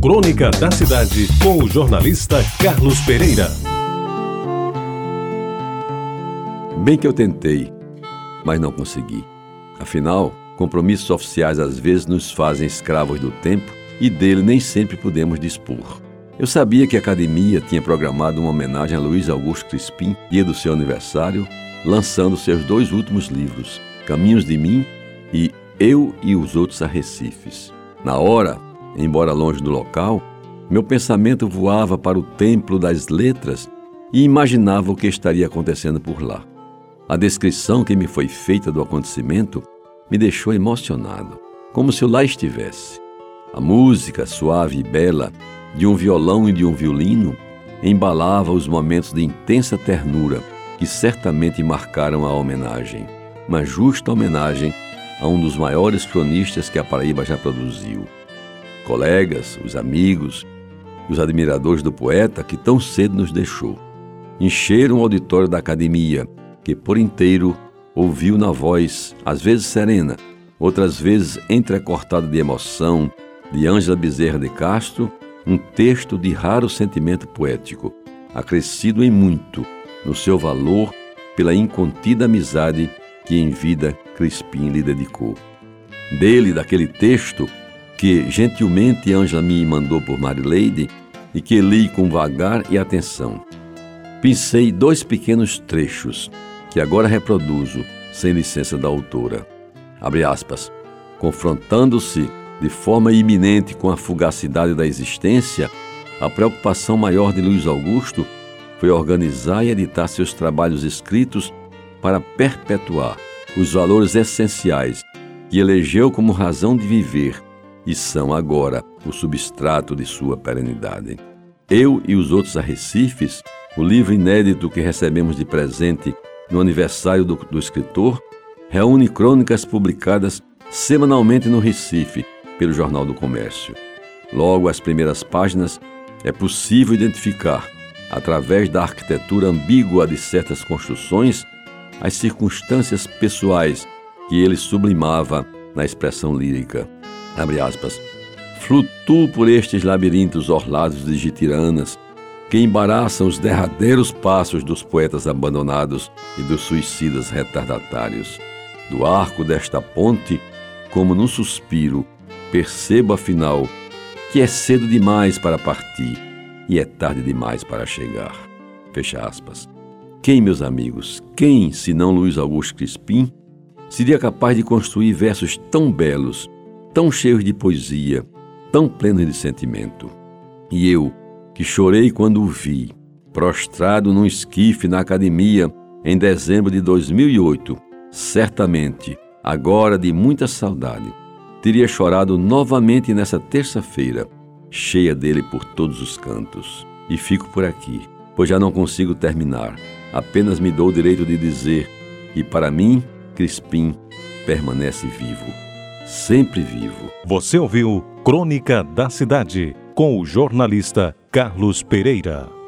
Crônica da Cidade, com o jornalista Carlos Pereira. Bem que eu tentei, mas não consegui. Afinal, compromissos oficiais às vezes nos fazem escravos do tempo e dele nem sempre podemos dispor. Eu sabia que a academia tinha programado uma homenagem a Luiz Augusto Crispim, dia do seu aniversário, lançando seus dois últimos livros, Caminhos de Mim e Eu e os Outros Arrecifes. Na hora, embora longe do local, meu pensamento voava para o templo das letras e imaginava o que estaria acontecendo por lá. A descrição que me foi feita do acontecimento me deixou emocionado, como se eu lá estivesse. A música suave e bela de um violão e de um violino embalava os momentos de intensa ternura que certamente marcaram a homenagem, uma justa homenagem a um dos maiores cronistas que a Paraíba já produziu colegas, os amigos, os admiradores do poeta que tão cedo nos deixou. Encheram o auditório da academia, que por inteiro ouviu na voz, às vezes serena, outras vezes entrecortada de emoção, de Ângela Bezerra de Castro, um texto de raro sentimento poético, acrescido em muito no seu valor pela incontida amizade que em vida Crispim lhe dedicou. Dele, daquele texto, que gentilmente Ângela me mandou por Marileide e que li com vagar e atenção. Pensei dois pequenos trechos que agora reproduzo sem licença da autora. Abre aspas. Confrontando-se de forma iminente com a fugacidade da existência, a preocupação maior de Luiz Augusto foi organizar e editar seus trabalhos escritos para perpetuar os valores essenciais que elegeu como razão de viver e são agora o substrato de sua perenidade. Eu e os outros arrecifes, o livro inédito que recebemos de presente no aniversário do, do escritor, reúne crônicas publicadas semanalmente no Recife pelo Jornal do Comércio. Logo às primeiras páginas é possível identificar, através da arquitetura ambígua de certas construções, as circunstâncias pessoais que ele sublimava na expressão lírica abre aspas, flutuo por estes labirintos orlados de gitiranas que embaraçam os derradeiros passos dos poetas abandonados e dos suicidas retardatários. Do arco desta ponte, como num suspiro, percebo afinal que é cedo demais para partir e é tarde demais para chegar. Fecha aspas. Quem, meus amigos, quem, senão Luiz Augusto Crispim, seria capaz de construir versos tão belos tão cheios de poesia, tão plenos de sentimento. E eu, que chorei quando o vi, prostrado num esquife na academia em dezembro de 2008, certamente, agora de muita saudade, teria chorado novamente nessa terça-feira, cheia dele por todos os cantos. E fico por aqui, pois já não consigo terminar. Apenas me dou o direito de dizer que, para mim, Crispim permanece vivo sempre vivo. Você ouviu Crônica da Cidade com o jornalista Carlos Pereira.